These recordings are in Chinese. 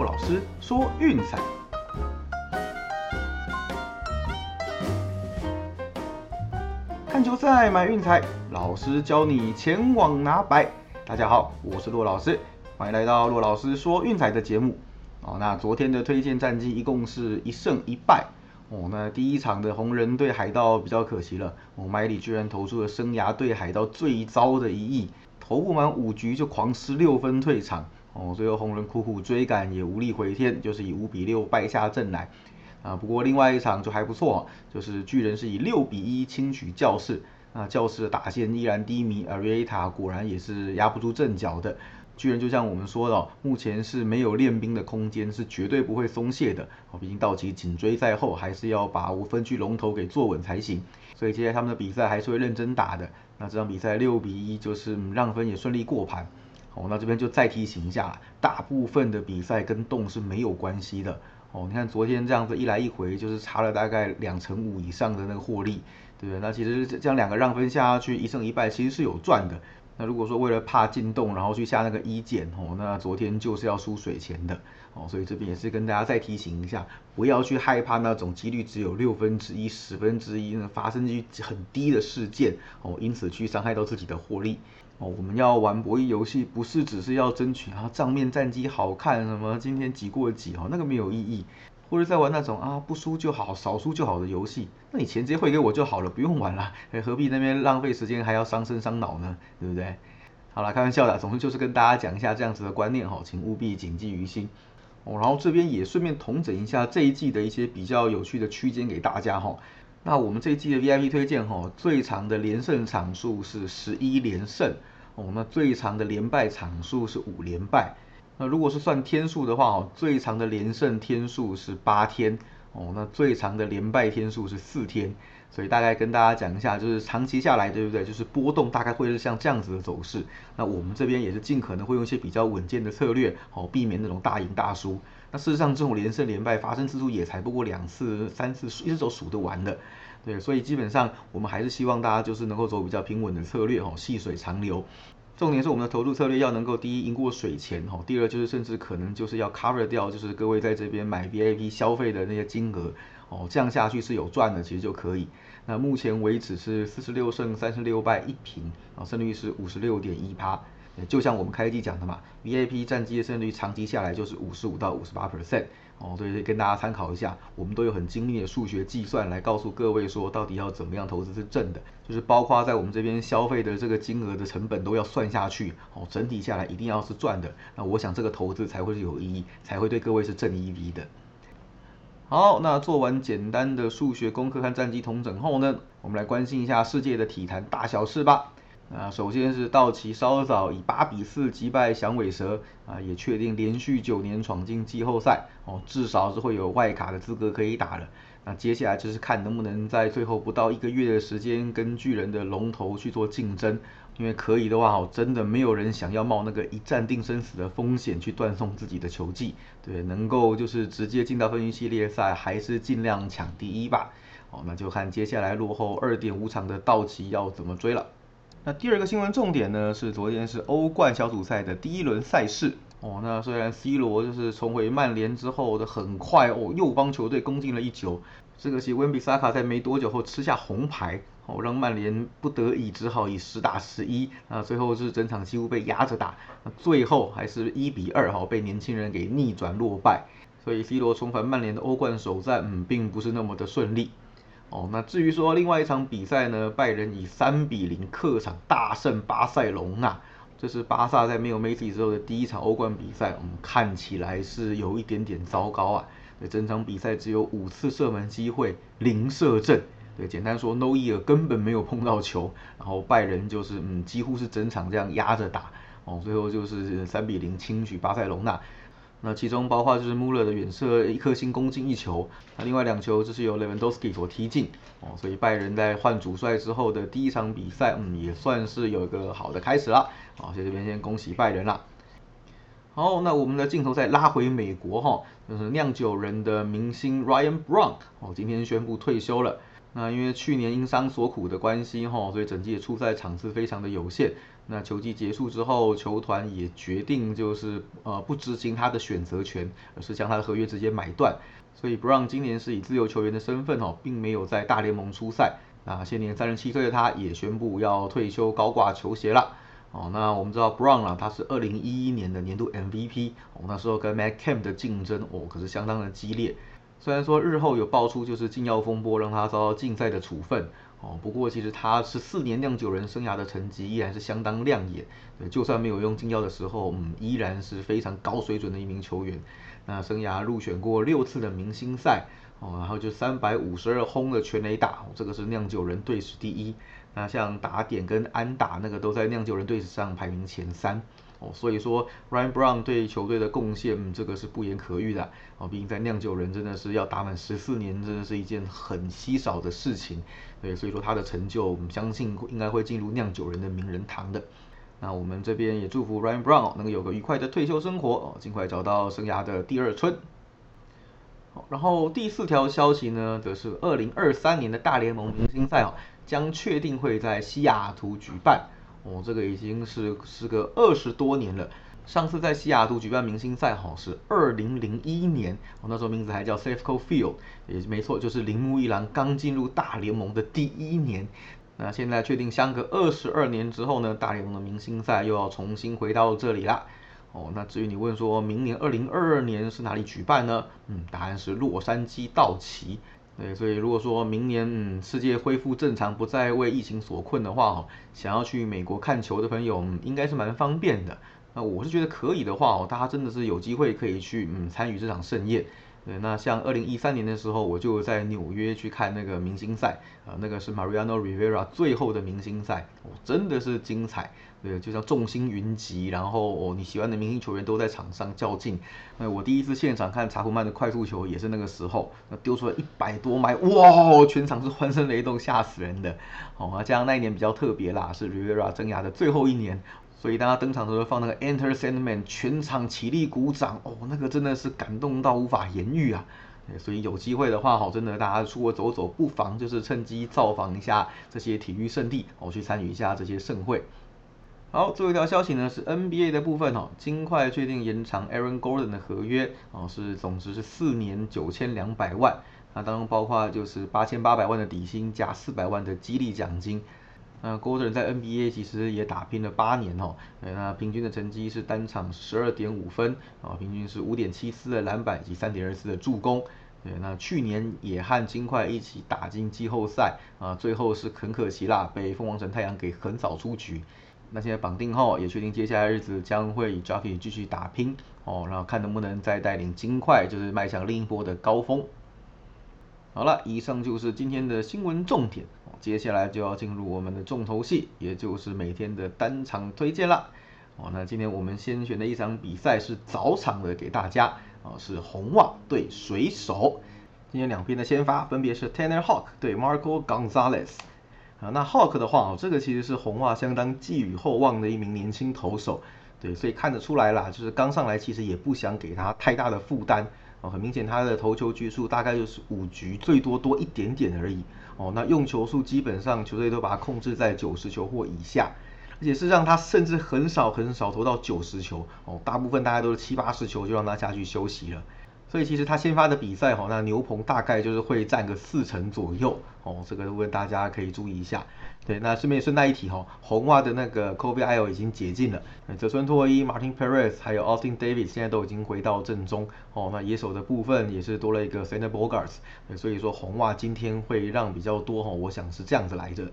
骆老师说运彩。看球赛买运彩，老师教你前往拿白。大家好，我是骆老师，欢迎来到骆老师说运彩的节目。哦，那昨天的推荐战绩一共是一胜一败。哦，那第一场的红人对海盗比较可惜了，我麦里居然投出了生涯对海盗最糟的一役，投不满五局就狂失六分退场。哦，最后红人苦苦追赶也无力回天，就是以五比六败下阵来。啊，不过另外一场就还不错，就是巨人是以六比一轻取教士。那教士的打线依然低迷，而瑞塔果然也是压不住阵脚的。巨人就像我们说的，目前是没有练兵的空间，是绝对不会松懈的。哦，毕竟道奇紧追在后，还是要把无分区龙头给坐稳才行。所以接下来他们的比赛还是会认真打的。那这场比赛六比一就是让分也顺利过盘。哦，那这边就再提醒一下，大部分的比赛跟动是没有关系的。哦，你看昨天这样子一来一回，就是差了大概两成五以上的那个获利，对不对？那其实这样两个让分下去，一胜一败，其实是有赚的。那如果说为了怕进洞，然后去下那个一减，哦，那昨天就是要输水钱的。哦，所以这边也是跟大家再提醒一下，不要去害怕那种几率只有六分之一、十分之一那发生率很低的事件，哦，因此去伤害到自己的获利。哦，我们要玩博弈游戏，不是只是要争取啊账面战绩好看，什么今天几过几哦，那个没有意义。或者在玩那种啊不输就好，少输就好的游戏，那你钱直接汇给我就好了，不用玩了，何必那边浪费时间还要伤身伤脑呢？对不对？好了，开玩笑的，总之就是跟大家讲一下这样子的观念哈，请务必谨记于心。哦，然后这边也顺便统整一下这一季的一些比较有趣的区间给大家哈。那我们这一季的 VIP 推荐哈，最长的连胜场数是十一连胜。哦，那最长的连败场数是五连败。那如果是算天数的话，哦，最长的连胜天数是八天。哦，那最长的连败天数是四天。所以大概跟大家讲一下，就是长期下来，对不对？就是波动大概会是像这样子的走势。那我们这边也是尽可能会用一些比较稳健的策略，好避免那种大赢大输。那事实上，这种连胜连败发生次数也才不过两次、三次，一直走数得完的。对，所以基本上我们还是希望大家就是能够走比较平稳的策略，哈，细水长流。重点是我们的投入策略要能够第一赢过水钱，哈，第二就是甚至可能就是要 cover 掉，就是各位在这边买 VIP 消费的那些金额，哦，这样下去是有赚的，其实就可以。那目前为止是四十六胜三十六败一平，啊，胜率是五十六点一趴。就像我们开机讲的嘛，VIP 战绩的胜率长期下来就是五十五到五十八 percent 哦，所以跟大家参考一下，我们都有很精密的数学计算来告诉各位说，到底要怎么样投资是正的，就是包括在我们这边消费的这个金额的成本都要算下去哦，整体下来一定要是赚的，那我想这个投资才会是有意义，才会对各位是正 EV 的。好，那做完简单的数学功课和战绩统整后呢，我们来关心一下世界的体坛大小事吧。啊，首先是道奇稍早以八比四击败响尾蛇，啊，也确定连续九年闯进季后赛，哦，至少是会有外卡的资格可以打了。那接下来就是看能不能在最后不到一个月的时间跟巨人的龙头去做竞争，因为可以的话，哦，真的没有人想要冒那个一战定生死的风险去断送自己的球技，对，能够就是直接进到分区系列赛，还是尽量抢第一吧。哦，那就看接下来落后二点五场的道奇要怎么追了。那第二个新闻重点呢，是昨天是欧冠小组赛的第一轮赛事哦。那虽然 C 罗就是重回曼联之后的很快哦，又帮球队攻进了一球。这个是温比萨卡在没多久后吃下红牌哦，让曼联不得已只好以十打十一啊，最后是整场几乎被压着打，那最后还是一比二哈被年轻人给逆转落败。所以 C 罗重返曼联的欧冠首战，嗯，并不是那么的顺利。哦，那至于说另外一场比赛呢，拜仁以三比零客场大胜巴塞隆纳，这是巴萨在没有梅西之后的第一场欧冠比赛，嗯，看起来是有一点点糟糕啊。整场比赛只有五次射门机会，零射正。对，简单说，No ear 根本没有碰到球，然后拜仁就是嗯，几乎是整场这样压着打，哦，最后就是三比零轻取巴塞隆纳。那其中包括就是穆勒的远射一颗星攻进一球，那另外两球就是由 Lewandowski 所踢进哦，所以拜仁在换主帅之后的第一场比赛，嗯，也算是有一个好的开始了，好，在这边先恭喜拜仁啦。好，那我们的镜头再拉回美国哈，就是酿酒人的明星 Ryan Brown 哦，今天宣布退休了。那因为去年因伤所苦的关系哈，所以整季的出赛场次非常的有限。那球季结束之后，球团也决定就是呃不执行他的选择权，而是将他的合约直接买断。所以 Brown 今年是以自由球员的身份哦，并没有在大联盟出赛。那现年三十七岁的他，也宣布要退休高挂球鞋了。哦，那我们知道 Brown 啊，他是二零一一年的年度 MVP，哦，那时候跟 Matt Kemp 的竞争哦，可是相当的激烈。虽然说日后有爆出就是禁药风波，让他遭到禁赛的处分，哦，不过其实他是四年酿酒人生涯的成绩依然是相当亮眼。对，就算没有用禁药的时候，嗯，依然是非常高水准的一名球员。那生涯入选过六次的明星赛，哦，然后就三百五十二轰的全垒打，这个是酿酒人队史第一。那像打点跟安打那个都在酿酒人队史上排名前三哦，所以说 Ryan Brown 对球队的贡献这个是不言可喻的哦，毕竟在酿酒人真的是要打满十四年，真的是一件很稀少的事情，对，所以说他的成就，我们相信应该会进入酿酒人的名人堂的。那我们这边也祝福 Ryan Brown 能够有个愉快的退休生活哦，尽快找到生涯的第二春。好然后第四条消息呢，则是二零二三年的大联盟明星赛哦。将确定会在西雅图举办哦，这个已经是时隔二十多年了。上次在西雅图举办明星赛哈是二零零一年，哦那时候名字还叫 Safeco Field，也没错，就是铃木一郎刚进入大联盟的第一年。那现在确定相隔二十二年之后呢，大联盟的明星赛又要重新回到这里啦。哦，那至于你问说明年二零二二年是哪里举办呢？嗯，答案是洛杉矶道奇。对，所以如果说明年嗯世界恢复正常，不再为疫情所困的话哦，想要去美国看球的朋友，应该是蛮方便的。那我是觉得可以的话哦，大家真的是有机会可以去嗯参与这场盛宴。对，那像二零一三年的时候，我就在纽约去看那个明星赛，啊，那个是 Mariano Rivera 最后的明星赛，哦，真的是精彩，对，就像众星云集，然后哦你喜欢的明星球员都在场上较劲。那我第一次现场看查普曼的快速球也是那个时候，那丢出了一百多迈，哇，全场是欢声雷动，吓死人的。好哦，加上那一年比较特别啦，是 Rivera 生涯的最后一年。所以当他登场的时候放那个 Enter Sandman，全场起立鼓掌，哦，那个真的是感动到无法言喻啊！所以有机会的话，哈，真的大家出国走走，不妨就是趁机造访一下这些体育圣地，哦，去参与一下这些盛会。好，最后一条消息呢是 NBA 的部分，哦，尽快确定延长 Aaron Gordon 的合约，哦，是总值是四年九千两百万，那当中包括就是八千八百万的底薪加四百万的激励奖金。那 Gordon 在 NBA 其实也打拼了八年哦，那平均的成绩是单场十二点五分啊，平均是五点七四的篮板以及三点二四的助攻。对，那去年也和金块一起打进季后赛啊，最后是很可惜啦，被凤凰城太阳给横扫出局。那现在绑定后，也确定接下来日子将会与 j a f f y 继续打拼哦，然后看能不能再带领金块就是迈向另一波的高峰。好了，以上就是今天的新闻重点。接下来就要进入我们的重头戏，也就是每天的单场推荐了。哦，那今天我们先选的一场比赛是早场的，给大家啊，是红袜对水手。今天两边的先发分别是 Tanner Hawk 对 Marco Gonzalez。啊，那 Hawk 的话哦，这个其实是红袜相当寄予厚望的一名年轻投手。对，所以看得出来啦，就是刚上来其实也不想给他太大的负担。哦，很明显他的投球局数大概就是五局，最多多一点点而已。哦，那用球数基本上球队都把它控制在九十球或以下，而且事实上他甚至很少很少投到九十球，哦，大部分大概都是七八十球就让他下去休息了。所以其实他先发的比赛，哈，那牛棚大概就是会占个四成左右，哦，这个问大家可以注意一下。对，那顺便顺带一提，哈，红袜的那个 Kobe I O 已经解禁了，泽村拓一、Martin Perez 还有 Austin Davis 现在都已经回到正中，哦，那野手的部分也是多了一个 Center Bogarts，所以说红袜今天会让比较多，哈，我想是这样子来着。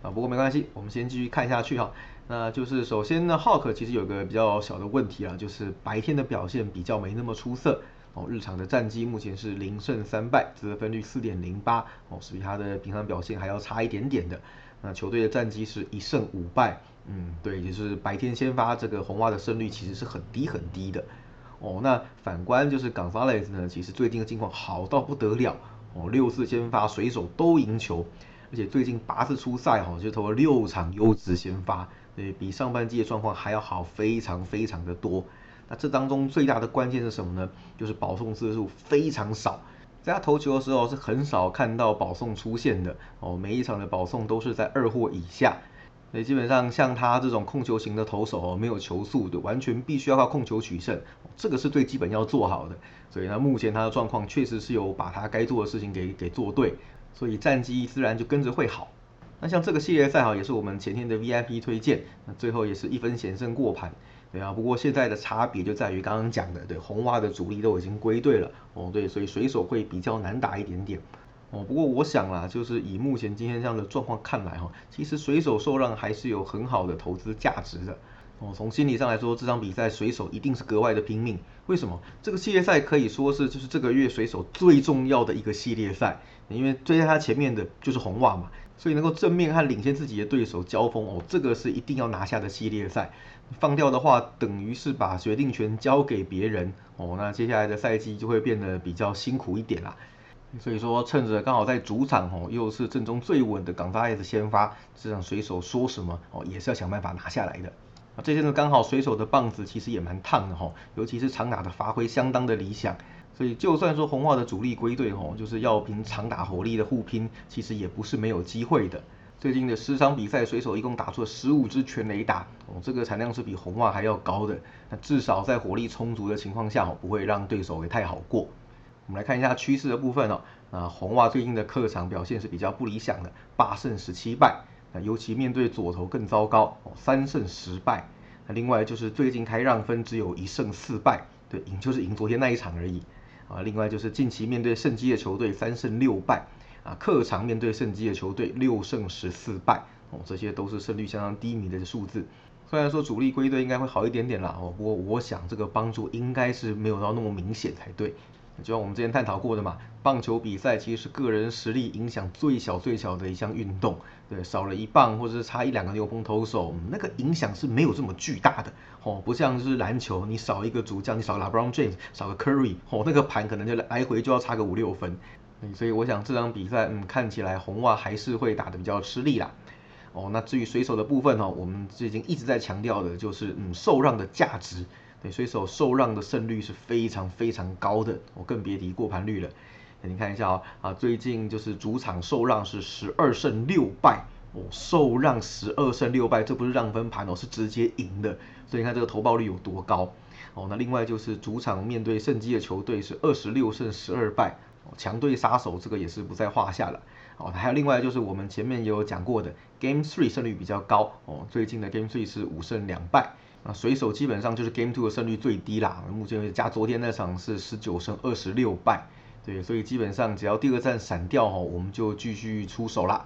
啊，不过没关系，我们先继续看下去，哈，那就是首先呢，Hawk 其实有个比较小的问题啊，就是白天的表现比较没那么出色。哦，日常的战绩目前是零胜三败，得分率四点零八，哦，是比他的平常表现还要差一点点的。那球队的战绩是一胜五败，嗯，对，就是白天先发这个红袜的胜率其实是很低很低的。哦，那反观就是冈萨雷斯呢，其实最近的境况好到不得了，哦，六次先发水手都赢球，而且最近八次出赛哈就投了六场优质先发，对比上半季的状况还要好非常非常的多。那这当中最大的关键是什么呢？就是保送次数非常少，在他投球的时候是很少看到保送出现的哦，每一场的保送都是在二或以下。所以基本上像他这种控球型的投手哦，没有球速的，完全必须要靠控球取胜，这个是最基本要做好的。所以呢，目前他的状况确实是有把他该做的事情给给做对，所以战绩自然就跟着会好。那像这个系列赛哈，也是我们前天的 VIP 推荐，那最后也是一分险胜过盘，对啊。不过现在的差别就在于刚刚讲的，对红袜的主力都已经归队了哦，对，所以水手会比较难打一点点。哦，不过我想啦，就是以目前今天这样的状况看来哈，其实水手受让还是有很好的投资价值的。哦，从心理上来说，这场比赛水手一定是格外的拼命。为什么？这个系列赛可以说是就是这个月水手最重要的一个系列赛，因为追在他前面的就是红袜嘛，所以能够正面和领先自己的对手交锋哦，这个是一定要拿下的系列赛。放掉的话，等于是把决定权交给别人哦，那接下来的赛季就会变得比较辛苦一点啦。所以说，趁着刚好在主场哦，又是阵中最稳的港大 S 先发，这场水手说什么哦，也是要想办法拿下来的。啊，这天呢刚好水手的棒子其实也蛮烫的哈，尤其是长打的发挥相当的理想，所以就算说红袜的主力归队吼，就是要凭长打火力的互拼，其实也不是没有机会的。最近的十场比赛，水手一共打出了十五支全垒打哦，这个产量是比红袜还要高的。那至少在火力充足的情况下哦，不会让对手给太好过。我们来看一下趋势的部分哦，那红袜最近的客场表现是比较不理想的，八胜十七败。那尤其面对左投更糟糕哦，三胜十败。那另外就是最近开让分只有一胜四败，对，赢就是赢昨天那一场而已啊。另外就是近期面对胜基的球队三胜六败啊，客场面对胜基的球队六胜十四败哦，这些都是胜率相当低迷的数字。虽然说主力归队应该会好一点点啦哦，不过我想这个帮助应该是没有到那么明显才对。就像我们之前探讨过的嘛，棒球比赛其实是个人实力影响最小最小的一项运动，对，少了一棒或者是差一两个牛棚投手，那个影响是没有这么巨大的哦，不像是篮球，你少一个主将，你少个 LeBron James，少个 Curry，哦，那个盘可能就来回就要差个五六分，所以我想这场比赛，嗯，看起来红袜还是会打得比较吃力啦，哦，那至于水手的部分呢，我们最近一直在强调的就是，嗯，受让的价值。对，水手受让的胜率是非常非常高的，我更别提过盘率了。你看一下啊，啊，最近就是主场受让是十二胜六败，哦，受让十二胜六败，这不是让分盘哦，是直接赢的。所以你看这个投报率有多高哦。那另外就是主场面对胜基的球队是二十六胜十二败，强队杀手这个也是不在话下了。哦，还有另外就是我们前面也有讲过的，Game Three 胜率比较高哦，最近的 Game Three 是五胜两败。那水手基本上就是 Game Two 的胜率最低啦，目前为止加昨天那场是十九胜二十六败，对，所以基本上只要第二站闪掉哈，我们就继续出手啦。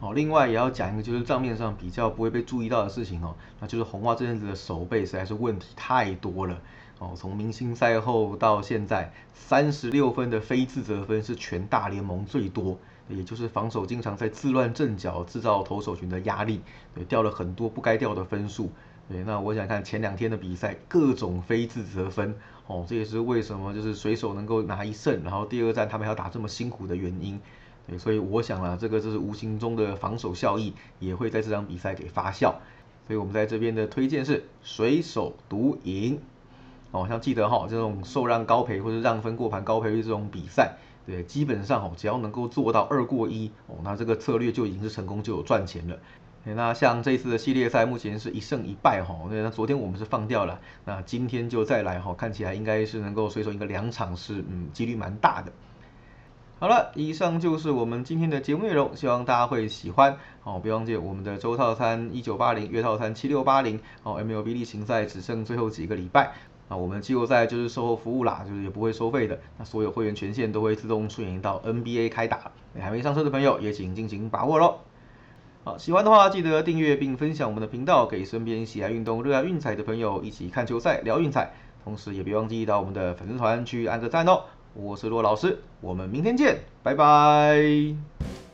好，另外也要讲一个就是账面上比较不会被注意到的事情哦，那就是红袜这阵子的守备实在是问题太多了哦，从明星赛后到现在，三十六分的非自责分是全大联盟最多，也就是防守经常在自乱阵脚，制造投手群的压力，对，掉了很多不该掉的分数。对，那我想看前两天的比赛，各种非自责分，哦，这也是为什么就是水手能够拿一胜，然后第二战他们要打这么辛苦的原因。对，所以我想啊，这个就是无形中的防守效益也会在这场比赛给发酵。所以我们在这边的推荐是水手独赢。哦，像记得哈，这种受让高赔或者让分过盘高赔率这种比赛，对，基本上哦，只要能够做到二过一，哦，那这个策略就已经是成功，就有赚钱了。那像这次的系列赛，目前是一胜一败哈。那昨天我们是放掉了，那今天就再来哈，看起来应该是能够随手赢个两场，是嗯几率蛮大的。好了，以上就是我们今天的节目内容，希望大家会喜欢。哦，别忘记我们的周套餐一九八零，月套餐七六八零。哦，MLB 例行赛只剩最后几个礼拜，那我们季后赛就是售后服务啦，就是也不会收费的。那所有会员权限都会自动顺延到 NBA 开打，还没上车的朋友也请尽情把握喽。好，喜欢的话记得订阅并分享我们的频道，给身边喜爱运动、热爱运彩的朋友一起看球赛、聊运彩。同时也别忘记到我们的粉丝团去按个赞哦。我是骆老师，我们明天见，拜拜。